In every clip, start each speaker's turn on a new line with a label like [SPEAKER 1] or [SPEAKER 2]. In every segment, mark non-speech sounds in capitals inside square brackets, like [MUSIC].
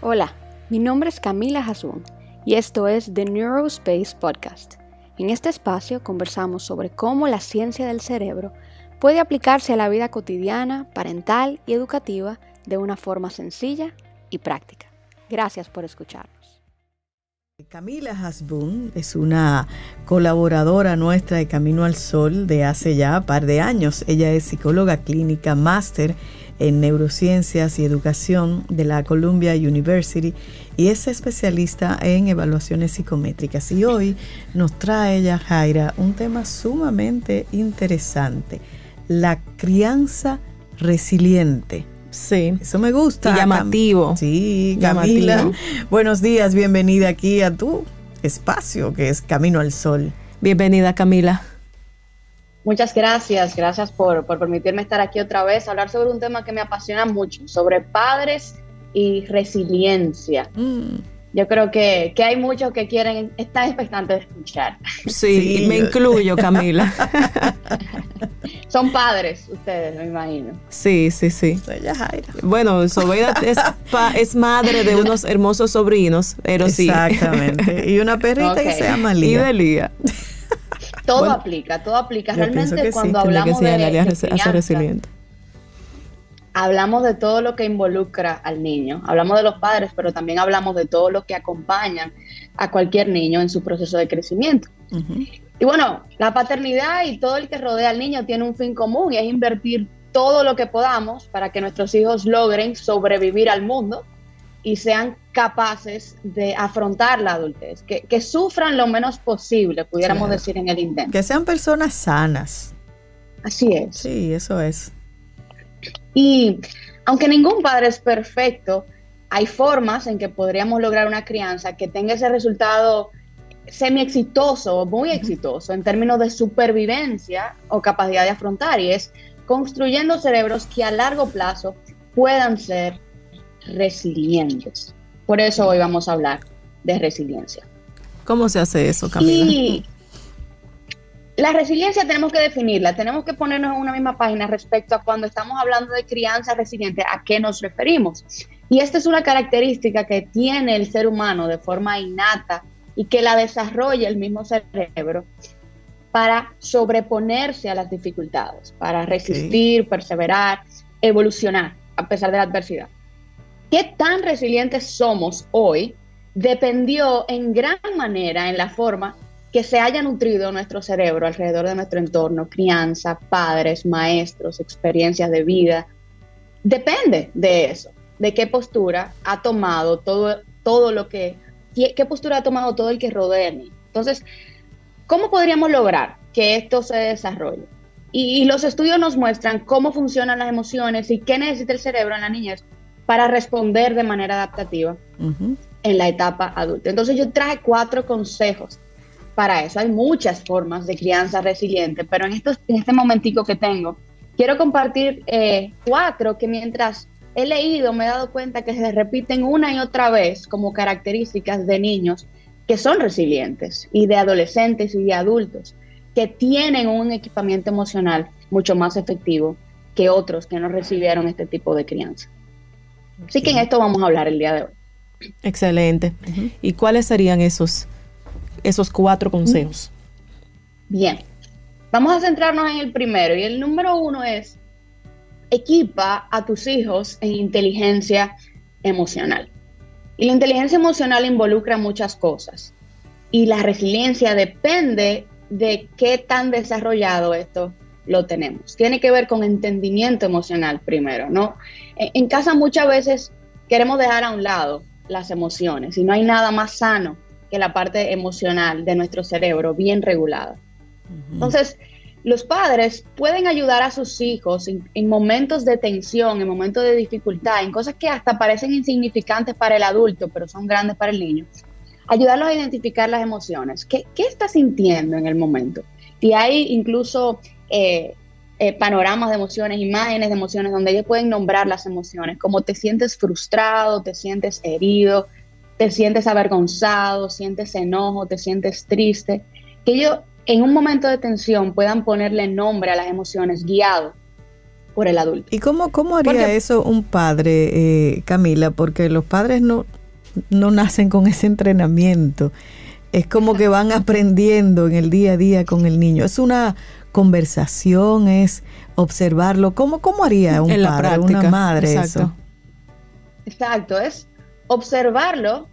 [SPEAKER 1] Hola, mi nombre es Camila Hasbun y esto es The Neurospace Podcast. En este espacio conversamos sobre cómo la ciencia del cerebro puede aplicarse a la vida cotidiana, parental y educativa de una forma sencilla y práctica. Gracias por escucharnos.
[SPEAKER 2] Camila Hasbun es una colaboradora nuestra de Camino al Sol de hace ya un par de años. Ella es psicóloga clínica, máster en neurociencias y educación de la Columbia University y es especialista en evaluaciones psicométricas. Y hoy nos trae ella, Jaira, un tema sumamente interesante, la crianza resiliente.
[SPEAKER 3] Sí.
[SPEAKER 2] Eso me gusta.
[SPEAKER 3] Y llamativo.
[SPEAKER 2] Sí, Camila. Buenos días, bienvenida aquí a tu espacio que es Camino al Sol.
[SPEAKER 3] Bienvenida, Camila.
[SPEAKER 4] Muchas gracias, gracias por, permitirme estar aquí otra vez, hablar sobre un tema que me apasiona mucho, sobre padres y resiliencia. Mm. Yo creo que, hay muchos que quieren, están expectantes de escuchar.
[SPEAKER 3] Sí, me incluyo, Camila. [LAUGHS]
[SPEAKER 4] Son padres ustedes, me imagino.
[SPEAKER 3] Sí, sí, sí. Bueno, Sobeida es, es, madre de unos hermosos sobrinos, pero sí.
[SPEAKER 2] Exactamente. Y una perrita que se llama Lía.
[SPEAKER 3] Y de Lía.
[SPEAKER 4] Todo aplica, todo aplica. Realmente cuando hablamos de, de resiliente. hablamos de todo lo que involucra al niño. Hablamos de los padres, pero también hablamos de todo lo que acompaña a cualquier niño en su proceso de crecimiento. Y bueno, la paternidad y todo el que rodea al niño tiene un fin común y es invertir todo lo que podamos para que nuestros hijos logren sobrevivir al mundo y sean capaces de afrontar la adultez, que, sufran lo menos posible, pudiéramos decir en el intento.
[SPEAKER 2] Que sean personas sanas.
[SPEAKER 4] Así es.
[SPEAKER 2] Sí, eso es.
[SPEAKER 4] Y aunque ningún padre es perfecto, hay formas en que podríamos lograr una crianza que tenga ese resultado semi exitoso o muy exitoso en términos de supervivencia o capacidad de afrontar, y es construyendo cerebros que a largo plazo puedan ser resilientes. Por eso hoy vamos a hablar de resiliencia.
[SPEAKER 3] ¿Cómo se hace eso, Camila?
[SPEAKER 4] Y la resiliencia tenemos que definirla, tenemos que ponernos en una misma página respecto a cuando estamos hablando de crianza resiliente, a qué nos referimos. Y esta es una característica que tiene el ser humano de forma innata y que la desarrolla el mismo cerebro para sobreponerse a las dificultades, para resistir, perseverar, evolucionar a pesar de la adversidad qué tan resilientes somos hoy dependió en gran manera en la forma que se haya nutrido nuestro cerebro alrededor de nuestro entorno, crianza, padres, maestros, experiencias de vida. Depende de eso, de qué postura ha tomado todo, todo lo que, qué postura ha tomado todo el que rodea a mí. Entonces, ¿cómo podríamos lograr que esto se desarrolle? Y, y los estudios nos muestran cómo funcionan las emociones y qué necesita el cerebro en la niñez para responder de manera adaptativa en la etapa adulta. Entonces yo traje cuatro consejos para eso. Hay muchas formas de crianza resiliente, pero en, estos, en este momentico que tengo, quiero compartir eh, cuatro que mientras he leído me he dado cuenta que se repiten una y otra vez como características de niños que son resilientes y de adolescentes y de adultos que tienen un equipamiento emocional mucho más efectivo que otros que no recibieron este tipo de crianza. Así que en esto vamos a hablar el día de hoy.
[SPEAKER 3] Excelente. ¿Y cuáles serían esos, esos cuatro consejos?
[SPEAKER 4] Bien, vamos a centrarnos en el primero. Y el número uno es, equipa a tus hijos en inteligencia emocional. Y la inteligencia emocional involucra muchas cosas. Y la resiliencia depende de qué tan desarrollado esto lo tenemos. Tiene que ver con entendimiento emocional primero, ¿no? En casa muchas veces queremos dejar a un lado las emociones y no hay nada más sano que la parte emocional de nuestro cerebro bien regulada. Entonces, los padres pueden ayudar a sus hijos en, momentos de tensión, en momentos de dificultad, en cosas que hasta parecen insignificantes para el adulto, pero son grandes para el niño. Ayudarlos a identificar las emociones. ¿Qué, qué está sintiendo en el momento? Y hay incluso eh, eh, panoramas de emociones, imágenes de emociones, donde ellos pueden nombrar las emociones, como te sientes frustrado, te sientes herido, te sientes avergonzado, sientes enojo, te sientes triste, que ellos en un momento de tensión puedan ponerle nombre a las emociones guiado por el adulto.
[SPEAKER 2] ¿Y cómo, cómo haría eso un padre, eh, Camila? Porque los padres no, no nacen con ese entrenamiento. Es como que van aprendiendo en el día a día con el niño. Es una conversación, es observarlo. ¿Cómo, cómo haría un padre, una madre
[SPEAKER 4] Exacto.
[SPEAKER 2] eso?
[SPEAKER 4] Exacto, es observarlo,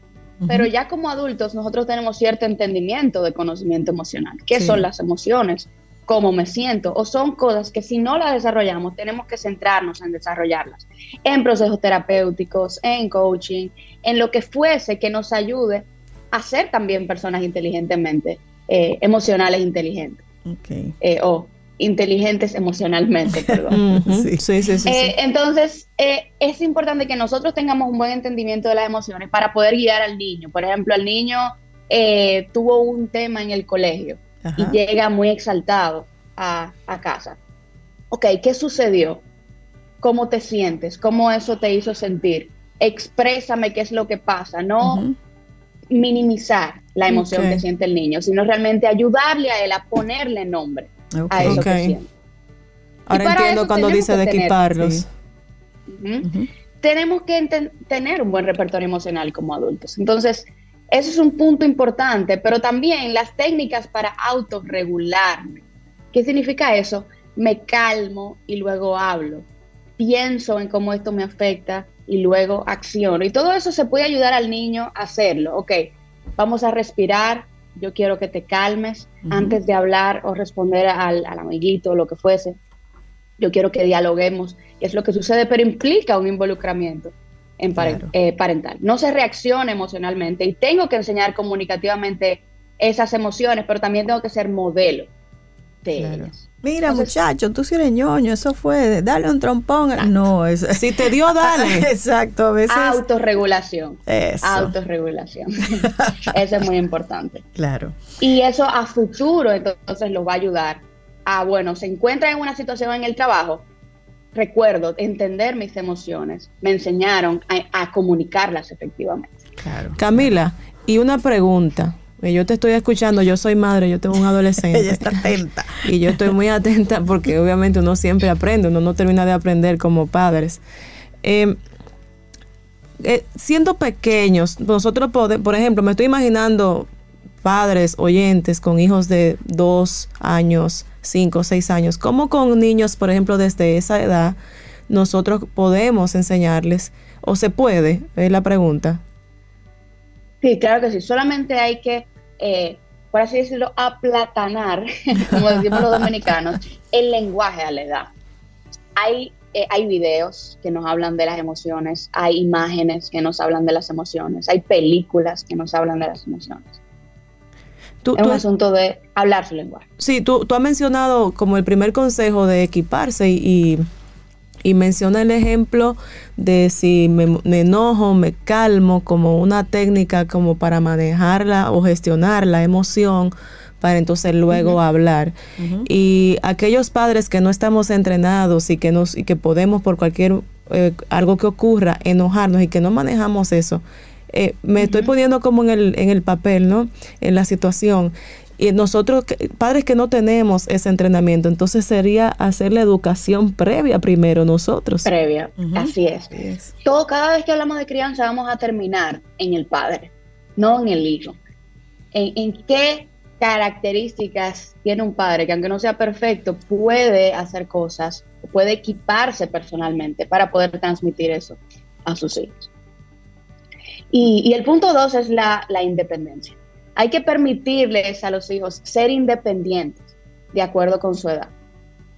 [SPEAKER 4] pero ya como adultos nosotros tenemos cierto entendimiento de conocimiento emocional. ¿Qué son las emociones? ¿Cómo me siento? O son cosas que si no las desarrollamos tenemos que centrarnos en desarrollarlas, en procesos terapéuticos, en coaching, en lo que fuese que nos ayude a ser también personas inteligentemente, eh, emocionales inteligentes. Eh, o inteligentes emocionalmente, [LAUGHS] perdón.
[SPEAKER 3] sí, sí, sí,
[SPEAKER 4] eh, entonces, eh, es importante que nosotros tengamos un buen entendimiento de las emociones para poder guiar al niño. Por ejemplo, el niño eh, tuvo un tema en el colegio y llega muy exaltado a, casa. Ok, ¿qué sucedió? ¿Cómo te sientes? ¿Cómo eso te hizo sentir? Exprésame qué es lo que pasa, no minimizar la emoción que siente el niño, sino realmente ayudarle a él a ponerle nombre a eso que
[SPEAKER 3] Ahora entiendo cuando dice de equiparlos.
[SPEAKER 4] Tenemos que tener un buen repertorio emocional como adultos. Entonces, eso es un punto importante, pero también las técnicas para autorregularme. ¿Qué significa eso? Me calmo y luego hablo. Pienso en cómo esto me afecta y luego acciono. Y todo eso se puede ayudar al niño a hacerlo. Ok, vamos a respirar, yo quiero que te calmes antes de hablar o responder al, amiguito o lo que fuese. Yo quiero que dialoguemos. Es lo que sucede, pero implica un involucramiento en eh, parental. No se reacciona emocionalmente y tengo que enseñar comunicativamente esas emociones, pero también tengo que ser modelo de ellas.
[SPEAKER 2] Mira, muchacho, tú si eres ñoño, eso fue, dale un trompón. No, es,
[SPEAKER 3] si te dio, dale. [LAUGHS]
[SPEAKER 2] Exacto, a veces.
[SPEAKER 4] Autorregulación. Eso. Autorregulación. [LAUGHS] eso es muy importante.
[SPEAKER 2] Claro.
[SPEAKER 4] Y eso a futuro, entonces, lo va a ayudar a, bueno, se encuentra en una situación en el trabajo. Recuerdo entender mis emociones. Me enseñaron a, a comunicarlas efectivamente.
[SPEAKER 3] Claro. Camila, y una pregunta yo te estoy escuchando, yo soy madre, yo tengo un adolescente. [LAUGHS]
[SPEAKER 2] Ella está atenta. [LAUGHS]
[SPEAKER 3] Y yo estoy muy atenta porque obviamente uno siempre aprende, uno no termina de aprender como padres. Em, eh, siendo pequeños, nosotros podemos, por ejemplo, me estoy imaginando padres, oyentes con hijos de dos años, cinco, seis años, ¿cómo con niños, por ejemplo, desde esa edad, nosotros podemos enseñarles, o se puede, es la pregunta.
[SPEAKER 4] Sí, claro que sí. Solamente hay que, eh, por así decirlo, aplatanar, [LAUGHS] como decimos los dominicanos, el lenguaje a la edad. Hay, eh, hay videos que nos hablan de las emociones, hay imágenes que nos hablan de las emociones, hay películas que nos hablan de las emociones. es un asunto de hablar su lenguaje.
[SPEAKER 3] Sí, tú, tú has mencionado como el primer consejo de equiparse y y menciona el ejemplo de si me, enojo, me calmo, como una técnica como para manejarla o gestionar la emoción para entonces luego hablar. Y aquellos padres que no estamos entrenados y que nos y que podemos por cualquier eh, algo que ocurra enojarnos y que no manejamos eso, eh, me estoy poniendo como en el, en el papel, ¿no? En la situación. Y nosotros, padres que no tenemos ese entrenamiento, entonces sería hacer la educación previa primero nosotros.
[SPEAKER 4] Previa, así, es. Todo, cada vez que hablamos de crianza vamos a terminar en el padre, no en el hijo. ¿En, qué características tiene un padre que aunque no sea perfecto, puede hacer cosas, puede equiparse personalmente para poder transmitir eso a sus hijos? Y, el punto dos es la independencia hay que permitirles a los hijos ser independientes de acuerdo con su edad.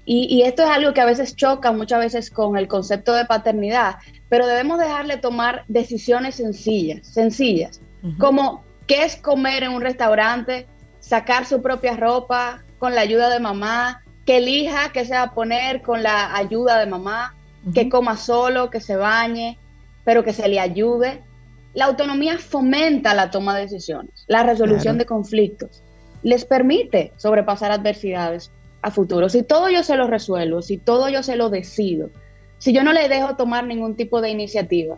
[SPEAKER 4] Y, esto es algo que a veces choca muchas veces con el concepto de paternidad, pero debemos dejarle tomar decisiones sencillas, sencillas, como qué es comer en un restaurante, sacar su propia ropa con la ayuda de mamá, que elija qué se va a poner con la ayuda de mamá, que coma solo, que se bañe, pero que se le ayude la autonomía fomenta la toma de decisiones, la resolución de conflictos, les permite sobrepasar adversidades a futuro. Si todo yo se lo resuelvo, si todo yo se lo decido, si yo no le dejo tomar ningún tipo de iniciativa,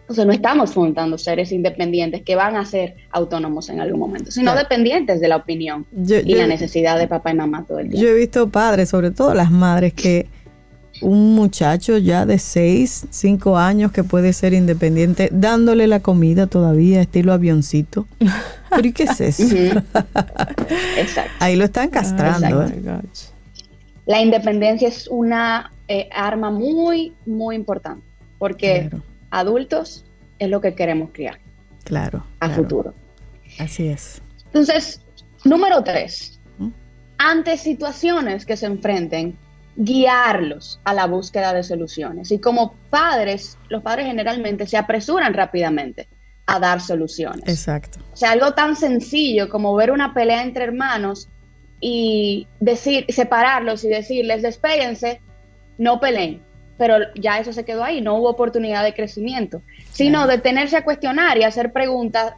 [SPEAKER 4] entonces no estamos fomentando seres independientes que van a ser autónomos en algún momento, sino dependientes de la opinión y la necesidad de papá y mamá todo el día.
[SPEAKER 2] Yo he visto padres, sobre todo las madres, que un muchacho ya de 6, 5 años que puede ser independiente, dándole la comida todavía, estilo avioncito. ¿Pero y qué es eso? [LAUGHS]
[SPEAKER 4] Exacto.
[SPEAKER 2] Ahí lo están castrando.
[SPEAKER 3] Oh
[SPEAKER 2] ¿eh?
[SPEAKER 3] gosh.
[SPEAKER 4] La independencia es una eh, arma muy, muy importante, porque
[SPEAKER 2] Claro.
[SPEAKER 4] adultos es lo que queremos criar
[SPEAKER 2] Claro.
[SPEAKER 4] a
[SPEAKER 2] claro.
[SPEAKER 4] futuro.
[SPEAKER 2] Así es.
[SPEAKER 4] Entonces, número tres,
[SPEAKER 2] ¿Mm?
[SPEAKER 4] ante situaciones que se enfrenten, guiarlos a la búsqueda de soluciones. Y como padres, los padres generalmente se apresuran rápidamente a dar soluciones.
[SPEAKER 2] Exacto.
[SPEAKER 4] O sea, algo tan sencillo como ver una pelea entre hermanos y decir, separarlos y decirles, despéguense, no peleen. Pero ya eso se quedó ahí, no hubo oportunidad de crecimiento, sino
[SPEAKER 2] Claro.
[SPEAKER 4] detenerse a cuestionar y hacer preguntas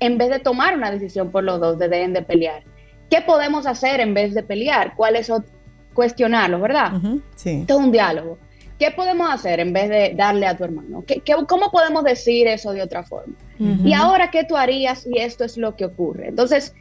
[SPEAKER 4] en vez de tomar una decisión por los dos, de deben de pelear. ¿Qué podemos hacer en vez de pelear? ¿Cuál es ot- cuestionarlo, verdad?
[SPEAKER 2] Sí.
[SPEAKER 4] Es un diálogo. ¿Qué podemos hacer en vez de darle a tu hermano? ¿Qué, qué- cómo podemos decir eso de otra forma? Y ahora, ¿qué tú harías? Y esto es lo que ocurre. Entonces,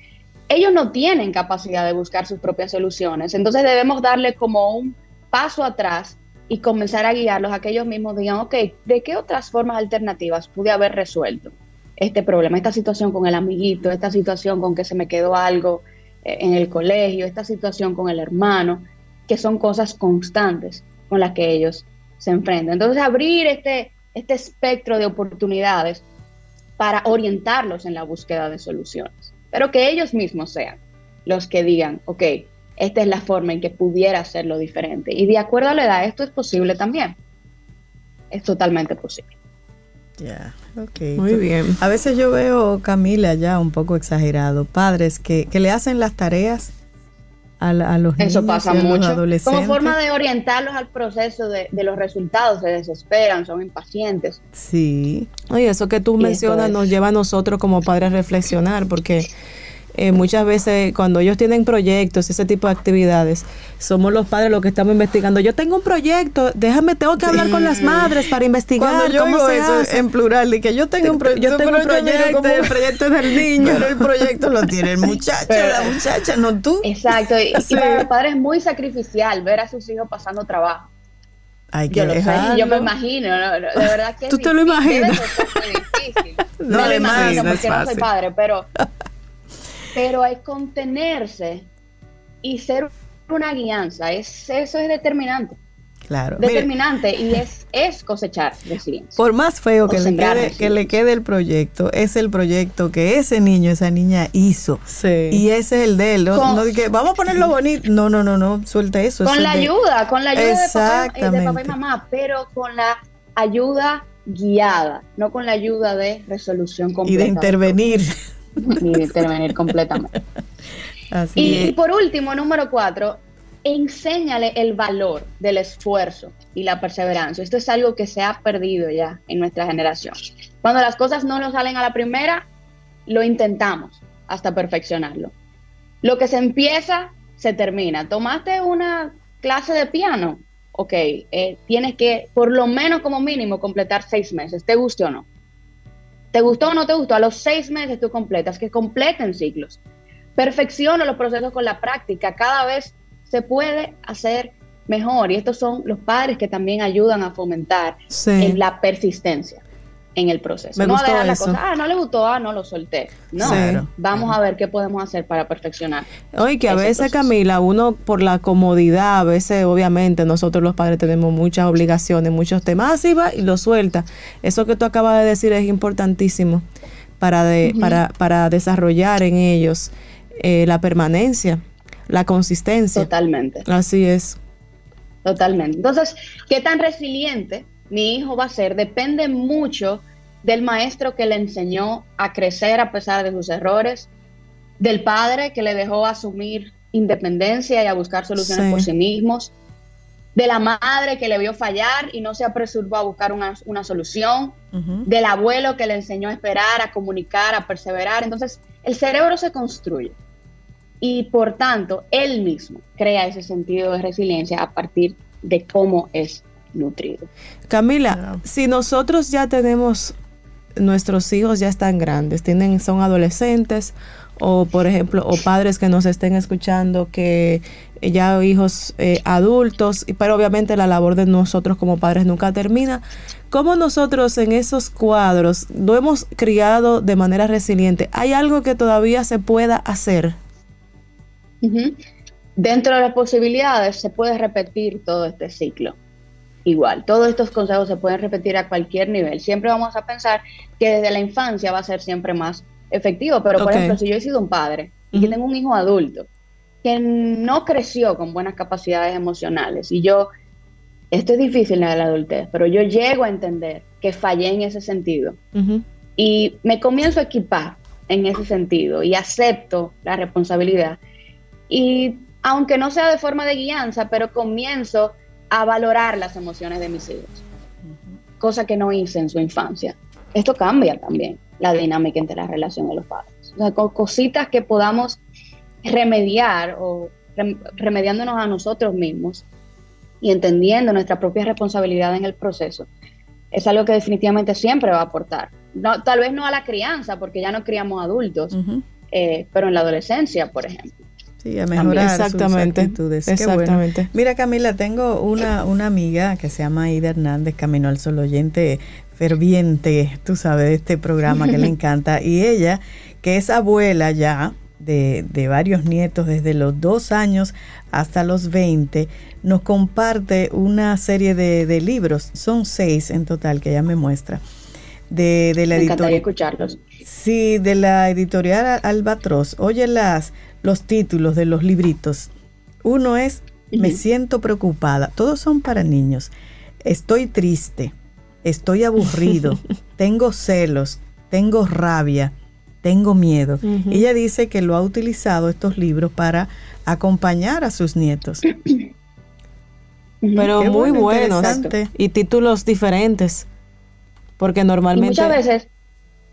[SPEAKER 4] ellos no tienen capacidad de buscar sus propias soluciones. Entonces, debemos darle como un paso atrás y comenzar a guiarlos a que ellos mismos digan, ok, ¿de qué otras formas alternativas pude haber resuelto este problema, esta situación con el amiguito, esta situación con que se me quedó algo eh, en el colegio, esta situación con el hermano, que son cosas constantes con las que ellos se enfrentan. Entonces, abrir este, este espectro de oportunidades para orientarlos en la búsqueda de soluciones, pero que ellos mismos sean los que digan, ok, esta es la forma en que pudiera hacerlo diferente. Y de acuerdo a la edad, esto es posible también. Es totalmente posible.
[SPEAKER 2] Ya, ok.
[SPEAKER 3] Muy bien.
[SPEAKER 2] A veces yo veo, Camila, ya un poco exagerado, padres que, que le hacen las tareas a, la- a los
[SPEAKER 4] Eso
[SPEAKER 2] niños
[SPEAKER 4] pasa
[SPEAKER 2] y a los
[SPEAKER 4] mucho.
[SPEAKER 2] adolescentes.
[SPEAKER 4] Como forma de orientarlos al proceso de, de los resultados, se desesperan, son impacientes.
[SPEAKER 2] Sí,
[SPEAKER 3] Oye, eso que tú
[SPEAKER 4] Y
[SPEAKER 3] mencionas
[SPEAKER 4] es-
[SPEAKER 3] nos lleva a nosotros como padres a reflexionar, porque eh, muchas veces cuando ellos tienen proyectos, ese tipo de actividades, somos los padres los que estamos investigando. Yo tengo un proyecto, déjame, tengo que hablar con las madres para investigar
[SPEAKER 2] Cuando yo
[SPEAKER 3] cómo
[SPEAKER 2] digo
[SPEAKER 3] se
[SPEAKER 2] eso
[SPEAKER 3] hace.
[SPEAKER 2] en plural, de que yo tengo un, pro-
[SPEAKER 3] yo tengo un proyecto,
[SPEAKER 2] como-
[SPEAKER 3] el proyecto es del niño.
[SPEAKER 2] Pero el proyecto lo tiene el muchacho, la muchacha, no tú.
[SPEAKER 4] Exacto. Y, para los padres es muy sacrificial ver a sus hijos pasando trabajo.
[SPEAKER 2] Hay que
[SPEAKER 4] Yo lo sé,
[SPEAKER 2] dejarlo.
[SPEAKER 4] yo me imagino, no, no, de verdad que es
[SPEAKER 3] ¿Tú te lo imaginas?
[SPEAKER 4] muy difícil.
[SPEAKER 2] No,
[SPEAKER 4] lo imagino
[SPEAKER 3] no es
[SPEAKER 4] porque no soy padre, pero, pero hay contenerse y ser una guianza, es, eso es determinante,
[SPEAKER 2] Claro.
[SPEAKER 4] Determinante y es, es cosechar resiliencia.
[SPEAKER 2] por más feo que le, quede, que le quede el proyecto, es el proyecto que ese niño, esa niña hizo.
[SPEAKER 3] Sí.
[SPEAKER 2] Y ese es el de él. No,
[SPEAKER 4] Con-
[SPEAKER 2] no de que vamos a ponerlo bonito. No, no, no, no, suelta eso.
[SPEAKER 4] con la
[SPEAKER 2] de-
[SPEAKER 4] ayuda, con la ayuda de papá, eh, de papá y mamá, pero con la ayuda guiada, no con la ayuda de resolución
[SPEAKER 2] Y
[SPEAKER 4] completa.
[SPEAKER 2] de intervenir.
[SPEAKER 4] Ni intervenir completamente.
[SPEAKER 2] Así
[SPEAKER 4] Y,
[SPEAKER 2] es.
[SPEAKER 4] y por último, número cuatro, enséñale el valor del esfuerzo y la perseverancia. Esto es algo que se ha perdido ya en nuestra generación. Cuando las cosas no nos salen a la primera, lo intentamos hasta perfeccionarlo. Lo que se empieza, se termina. Tomaste una clase de piano, ok, eh, tienes que por lo menos como mínimo completar seis meses, te guste o no. ¿Te gustó o no te gustó? A los seis meses tú completas, que completen ciclos. Perfecciona los procesos con la práctica. Cada vez se puede hacer mejor. Y estos son los padres que también ayudan a fomentar
[SPEAKER 3] Sí.
[SPEAKER 4] en la persistencia en el proceso.
[SPEAKER 3] Me
[SPEAKER 4] no a
[SPEAKER 3] gustó
[SPEAKER 4] dejar la
[SPEAKER 3] eso.
[SPEAKER 4] cosa, ah, no le gustó, ah, no lo solté. No, vamos a ver qué podemos hacer para perfeccionar.
[SPEAKER 3] Oye, que a veces,
[SPEAKER 4] proceso.
[SPEAKER 3] Camila, uno por la comodidad, a veces obviamente nosotros los padres tenemos muchas obligaciones, muchos temas, así va y lo suelta. Eso que tú acabas de decir es importantísimo para, de, para, para desarrollar en ellos eh, la permanencia, la consistencia.
[SPEAKER 4] Totalmente.
[SPEAKER 3] Así es.
[SPEAKER 4] Totalmente. Entonces, ¿qué tan resiliente mi hijo va a ser? Depende mucho del maestro que le enseñó a crecer a pesar de sus errores, del padre que le dejó asumir independencia y a buscar soluciones
[SPEAKER 3] Sí.
[SPEAKER 4] por sí mismos, de la madre que le vio fallar y no se apresuró a buscar una, una solución, del abuelo que le enseñó a esperar, a comunicar, a perseverar. Entonces, el cerebro se construye y por tanto, él mismo crea ese sentido de resiliencia a partir de cómo es nutrido.
[SPEAKER 3] Camila, si nosotros ya tenemos, nuestros hijos ya están grandes, tienen, son adolescentes, o por ejemplo, o padres que nos estén escuchando que ya hijos eh, adultos, pero obviamente la labor de nosotros como padres nunca termina. ¿Cómo nosotros en esos cuadros lo hemos criado de manera resiliente? ¿Hay algo que todavía se pueda hacer?
[SPEAKER 4] Dentro de las posibilidades se puede repetir todo este ciclo. Igual, todos estos consejos se pueden repetir a cualquier nivel. Siempre vamos a pensar que desde la infancia va a ser siempre más efectivo, pero por ejemplo, si yo he sido un padre y tengo un hijo adulto que no creció con buenas capacidades emocionales y yo, esto es difícil en la adultez, pero yo llego a entender que fallé en ese sentido y me comienzo a equipar en ese sentido y acepto la responsabilidad. Y aunque no sea de forma de guianza, pero comienzo a valorar las emociones de mis hijos, cosa que no hice en su infancia. Esto cambia también la dinámica entre la relación de los padres. O sea, con cositas que podamos remediar o remediándonos a nosotros mismos y entendiendo nuestra propia responsabilidad en el proceso, es algo que definitivamente siempre va a aportar. No, tal vez no a la crianza, porque ya no criamos adultos, eh, pero en la adolescencia, por ejemplo.
[SPEAKER 2] Sí, a mejorar Exactamente. sus actitudes. Exactamente. Mira, Camila, tengo una, una amiga que se llama Ida Hernández, Camino al Sol oyente ferviente, tú sabes, de este programa que le [LAUGHS] encanta. Y ella, que es abuela ya, de, varios nietos desde los dos años hasta los 20, nos comparte una serie de, libros, son seis en total que ella me muestra, de, de la editorial.
[SPEAKER 4] escucharlos.
[SPEAKER 2] Sí, de la editorial Albatros. Oye las, los títulos de los libritos. Uno es Me siento preocupada. Todos son para niños. Estoy triste. Estoy aburrido. [LAUGHS] tengo celos. Tengo rabia tengo miedo. Ella dice que lo ha utilizado estos libros para acompañar a sus nietos.
[SPEAKER 3] Pero muy buenos y títulos diferentes. Porque normalmente...
[SPEAKER 4] muchas veces...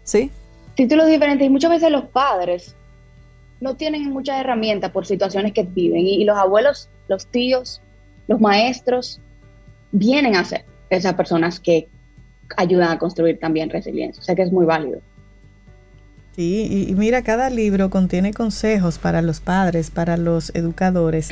[SPEAKER 3] Sí.
[SPEAKER 4] Títulos diferentes y muchas veces los padres no tienen muchas herramientas por situaciones que viven y, los abuelos, los tíos, los maestros vienen a ser esas personas que ayudan a construir también resiliencia. O sea que es muy válido.
[SPEAKER 2] Sí, y, mira, cada libro contiene consejos para los padres, para los educadores,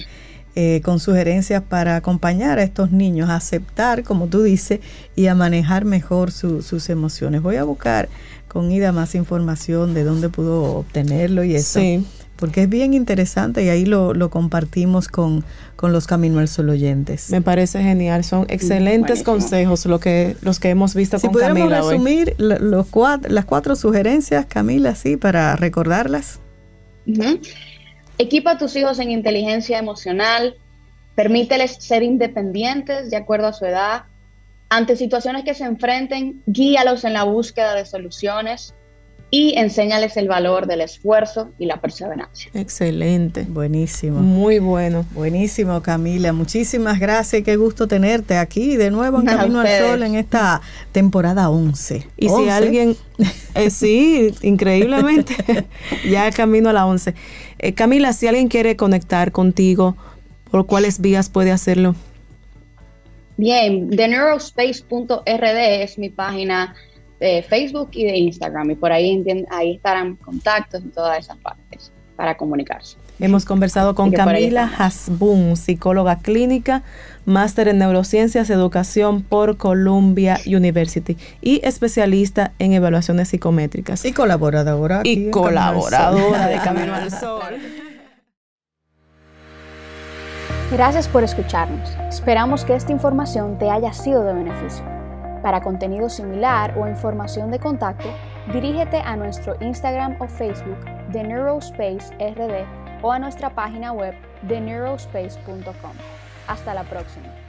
[SPEAKER 2] eh, con sugerencias para acompañar a estos niños a aceptar, como tú dices, y a manejar mejor sus emociones. Voy a buscar con Ida más información de dónde pudo obtenerlo y eso. Sí porque es bien interesante y ahí lo, compartimos con, los Camino al Sol oyentes.
[SPEAKER 3] Me parece genial, son excelentes consejos lo que, los que hemos visto
[SPEAKER 2] si con Camila resumir Los las cuatro sugerencias, Camila, sí, para recordarlas.
[SPEAKER 4] Equipa a tus hijos en inteligencia emocional, permíteles ser independientes de acuerdo a su edad, ante situaciones que se enfrenten, guíalos en la búsqueda de soluciones, y enséñales el valor del esfuerzo y la perseverancia.
[SPEAKER 2] Excelente. Buenísimo.
[SPEAKER 3] Muy bueno.
[SPEAKER 2] Buenísimo, Camila. Muchísimas gracias. Qué gusto tenerte aquí de nuevo en Camino al Sol en esta temporada 11.
[SPEAKER 3] Y si alguien, eh, sí, increíblemente, [LAUGHS] ya camino a la 11. Eh, Camila, si alguien quiere conectar contigo, ¿por cuáles vías puede hacerlo?
[SPEAKER 4] Bien, theneuroSpace.rd es mi página de Facebook y de Instagram y por ahí, ahí estarán contactos en todas esas partes para comunicarse.
[SPEAKER 3] Hemos conversado con Camila Hasbun, psicóloga clínica, máster en neurociencias, educación por Columbia University y especialista en evaluaciones psicométricas.
[SPEAKER 2] Y colaboradora.
[SPEAKER 3] y colaboradora de Camino al [LAUGHS] Sol.
[SPEAKER 1] Gracias por escucharnos. Esperamos que esta información te haya sido de beneficio. Para contenido similar o información de contacto, dirígete a nuestro Instagram o Facebook de Neurospace RD o a nuestra página web de neurospace.com. Hasta la próxima.